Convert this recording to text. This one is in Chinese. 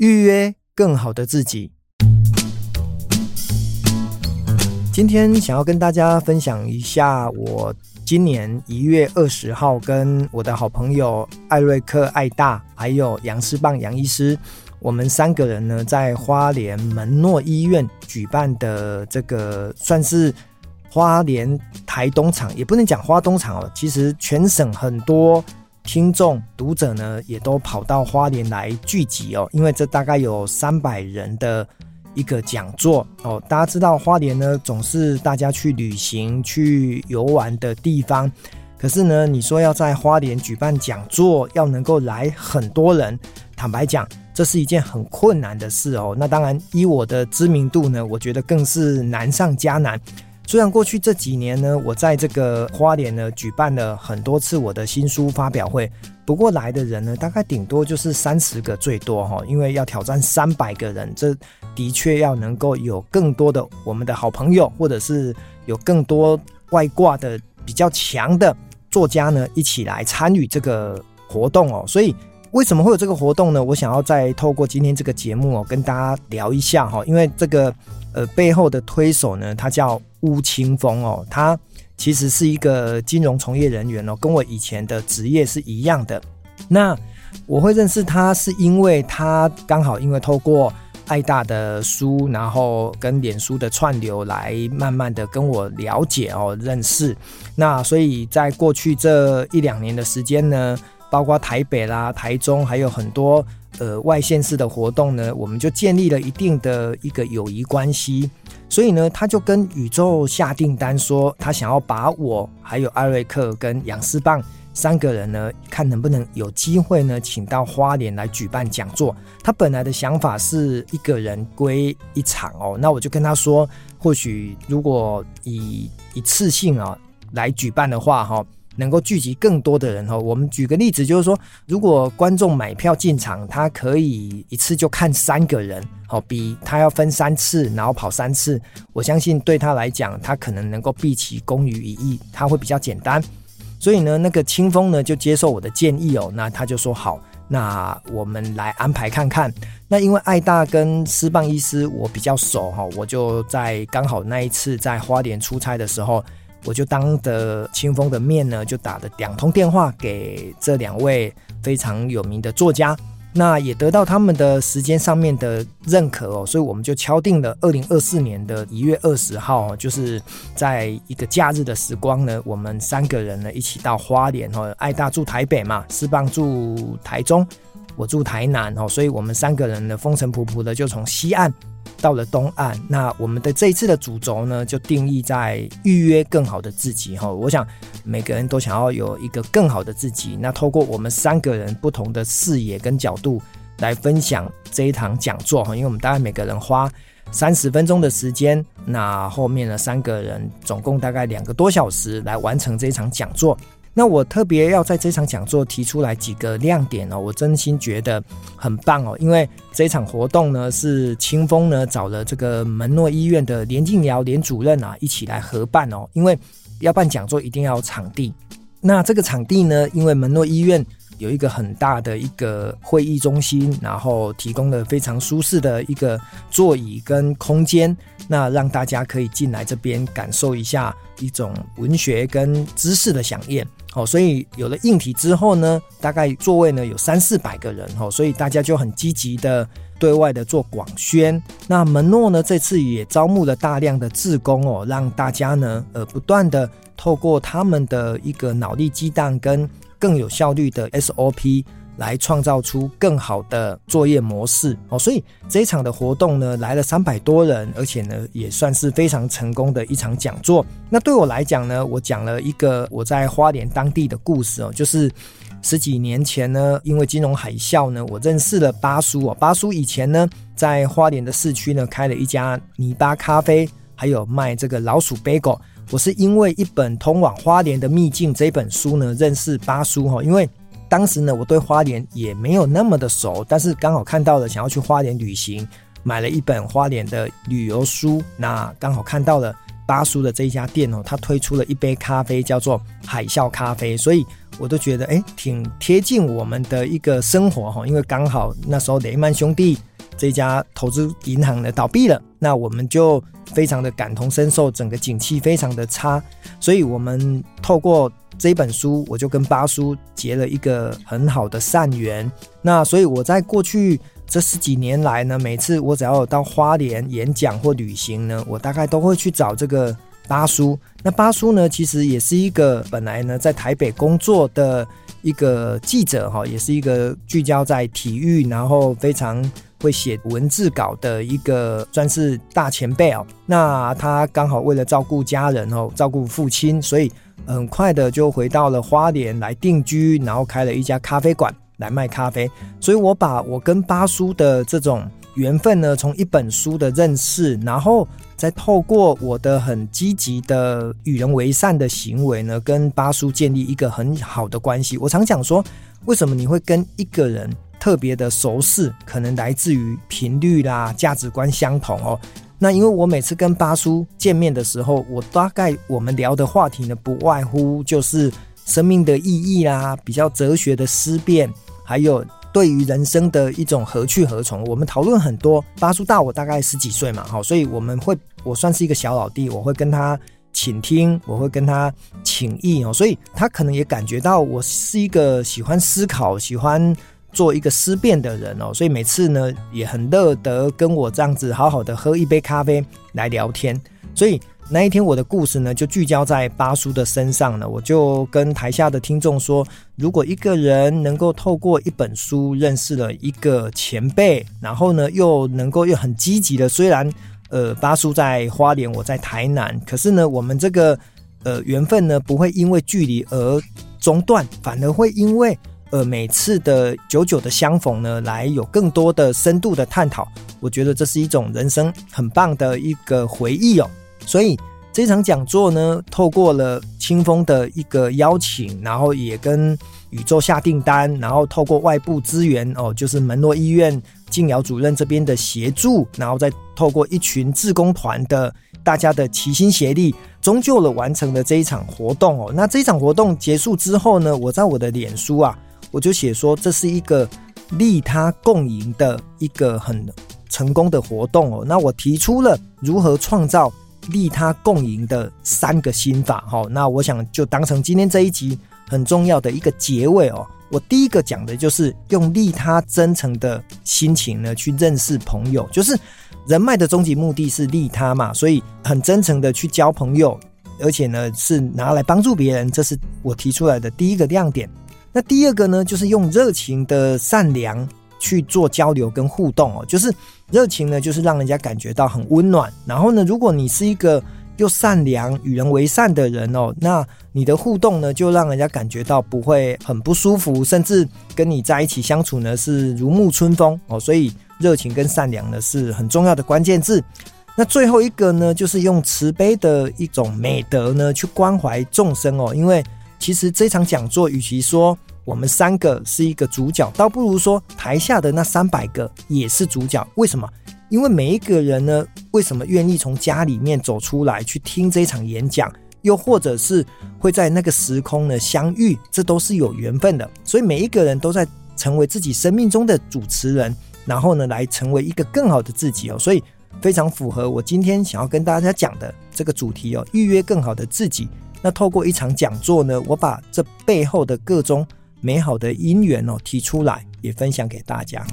预约更好的自己。今天想要跟大家分享一下，我今年一月二十号跟我的好朋友艾瑞克、艾大，还有杨思棒杨医师，我们三个人呢，在花莲门诺医院举办的这个算是花莲台东场，也不能讲花东场哦，其实全省很多听众读者呢，也都跑到花莲来聚集哦，因为这大概有三百人的。一个讲座哦，大家知道花莲呢，总是大家去旅行、去游玩的地方。可是呢，你说要在花莲举办讲座，要能够来很多人，坦白讲，这是一件很困难的事哦。那当然，以我的知名度呢，我觉得更是难上加难。虽然过去这几年呢，我在这个花莲呢举办了很多次我的新书发表会，不过来的人呢，大概顶多就是三十个最多哈，因为要挑战三百个人，这的确要能够有更多的我们的好朋友，或者是有更多外挂的比较强的作家呢，一起来参与这个活动哦。所以为什么会有这个活动呢？我想要再透过今天这个节目哦，跟大家聊一下哈，因为这个呃背后的推手呢，他叫。巫清风哦，他其实是一个金融从业人员哦，跟我以前的职业是一样的。那我会认识他，是因为他刚好因为透过爱大的书，然后跟脸书的串流来慢慢的跟我了解哦，认识。那所以在过去这一两年的时间呢，包括台北啦、台中，还有很多呃外县市的活动呢，我们就建立了一定的一个友谊关系。所以呢，他就跟宇宙下订单说，他想要把我还有艾瑞克跟杨思棒三个人呢，看能不能有机会呢，请到花莲来举办讲座。他本来的想法是一个人归一场哦，那我就跟他说，或许如果以一次性啊来举办的话，哈。能够聚集更多的人哈，我们举个例子，就是说，如果观众买票进场，他可以一次就看三个人，好，比他要分三次，然后跑三次，我相信对他来讲，他可能能够毕其功于一役，他会比较简单。所以呢，那个清风呢就接受我的建议哦，那他就说好，那我们来安排看看。那因为爱大跟施棒医师我比较熟哈，我就在刚好那一次在花莲出差的时候。我就当着清风的面呢，就打了两通电话给这两位非常有名的作家，那也得到他们的时间上面的认可哦，所以我们就敲定了二零二四年的一月二十号，就是在一个假日的时光呢，我们三个人呢一起到花莲哦，爱大住台北嘛，四棒住台中，我住台南哦，所以我们三个人呢风尘仆仆的就从西岸。到了东岸，那我们的这一次的主轴呢，就定义在预约更好的自己哈。我想每个人都想要有一个更好的自己，那透过我们三个人不同的视野跟角度来分享这一堂讲座哈。因为我们大概每个人花三十分钟的时间，那后面呢三个人总共大概两个多小时来完成这一场讲座。那我特别要在这场讲座提出来几个亮点哦，我真心觉得很棒哦，因为这场活动呢是清风呢找了这个门诺医院的连静瑶连主任啊一起来合办哦，因为要办讲座一定要有场地，那这个场地呢，因为门诺医院有一个很大的一个会议中心，然后提供了非常舒适的一个座椅跟空间，那让大家可以进来这边感受一下一种文学跟知识的饗宴。好，所以有了硬体之后呢，大概座位呢有三四百个人，哦，所以大家就很积极的对外的做广宣。那门诺呢这次也招募了大量的志工哦，让大家呢呃不断的透过他们的一个脑力激荡跟更有效率的 SOP。来创造出更好的作业模式哦，所以这一场的活动呢，来了三百多人，而且呢也算是非常成功的一场讲座。那对我来讲呢，我讲了一个我在花莲当地的故事哦，就是十几年前呢，因为金融海啸呢，我认识了巴叔哦。巴叔以前呢在花莲的市区呢开了一家泥巴咖啡，还有卖这个老鼠 bagel。我是因为一本《通往花莲的秘境》这本书呢认识巴叔哈，因为。当时呢，我对花莲也没有那么的熟，但是刚好看到了想要去花莲旅行，买了一本花莲的旅游书。那刚好看到了巴叔的这一家店哦，他推出了一杯咖啡叫做海啸咖啡，所以我都觉得诶挺贴近我们的一个生活哈。因为刚好那时候雷曼兄弟这家投资银行呢倒闭了，那我们就非常的感同身受，整个景气非常的差，所以我们透过这本书，我就跟巴叔结了一个很好的善缘。那所以我在过去这十几年来呢，每次我只要有到花莲演讲或旅行呢，我大概都会去找这个巴叔。那巴叔呢，其实也是一个本来呢在台北工作的一个记者哈，也是一个聚焦在体育，然后非常会写文字稿的一个算是大前辈哦。那他刚好为了照顾家人哦，照顾父亲，所以很快的就回到了花莲来定居，然后开了一家咖啡馆来卖咖啡。所以我把我跟巴叔的这种缘分呢，从一本书的认识，然后再透过我的很积极的与人为善的行为呢，跟巴叔建立一个很好的关系。我常讲说，为什么你会跟一个人特别的熟识，可能来自于频率啦、价值观相同哦。那因为我每次跟巴叔见面的时候，我大概我们聊的话题呢，不外乎就是生命的意义啦，比较哲学的思辨，还有。对于人生的一种何去何从，我们讨论很多。巴叔大我大概十几岁嘛，好，所以我们会，我算是一个小老弟，我会跟他倾听，我会跟他请益哦，所以他可能也感觉到我是一个喜欢思考、喜欢做一个思辨的人哦，所以每次呢也很乐得跟我这样子好好的喝一杯咖啡来聊天，所以。那一天，我的故事呢，就聚焦在巴叔的身上呢。我就跟台下的听众说，如果一个人能够透过一本书认识了一个前辈，然后呢，又能够又很积极的，虽然呃，巴叔在花莲，我在台南，可是呢，我们这个呃缘分呢，不会因为距离而中断，反而会因为呃每次的久久的相逢呢，来有更多的深度的探讨。我觉得这是一种人生很棒的一个回忆哦。所以这场讲座呢，透过了清风的一个邀请，然后也跟宇宙下订单，然后透过外部资源哦，就是门诺医院静瑶主任这边的协助，然后再透过一群志工团的大家的齐心协力，终究了完成了这一场活动哦。那这一场活动结束之后呢，我在我的脸书啊，我就写说，这是一个利他共赢的一个很成功的活动哦。那我提出了如何创造。利他共赢的三个心法，哈，那我想就当成今天这一集很重要的一个结尾哦。我第一个讲的就是用利他真诚的心情呢去认识朋友，就是人脉的终极目的是利他嘛，所以很真诚的去交朋友，而且呢是拿来帮助别人，这是我提出来的第一个亮点。那第二个呢，就是用热情的善良。去做交流跟互动哦，就是热情呢，就是让人家感觉到很温暖。然后呢，如果你是一个又善良、与人为善的人哦，那你的互动呢，就让人家感觉到不会很不舒服，甚至跟你在一起相处呢是如沐春风哦。所以热情跟善良呢是很重要的关键字。那最后一个呢，就是用慈悲的一种美德呢去关怀众生哦。因为其实这场讲座，与其说我们三个是一个主角，倒不如说台下的那三百个也是主角。为什么？因为每一个人呢，为什么愿意从家里面走出来去听这场演讲，又或者是会在那个时空呢相遇，这都是有缘分的。所以每一个人都在成为自己生命中的主持人，然后呢，来成为一个更好的自己哦。所以非常符合我今天想要跟大家讲的这个主题哦，预约更好的自己。那透过一场讲座呢，我把这背后的各种。美好的因缘哦，提出来也分享给大家。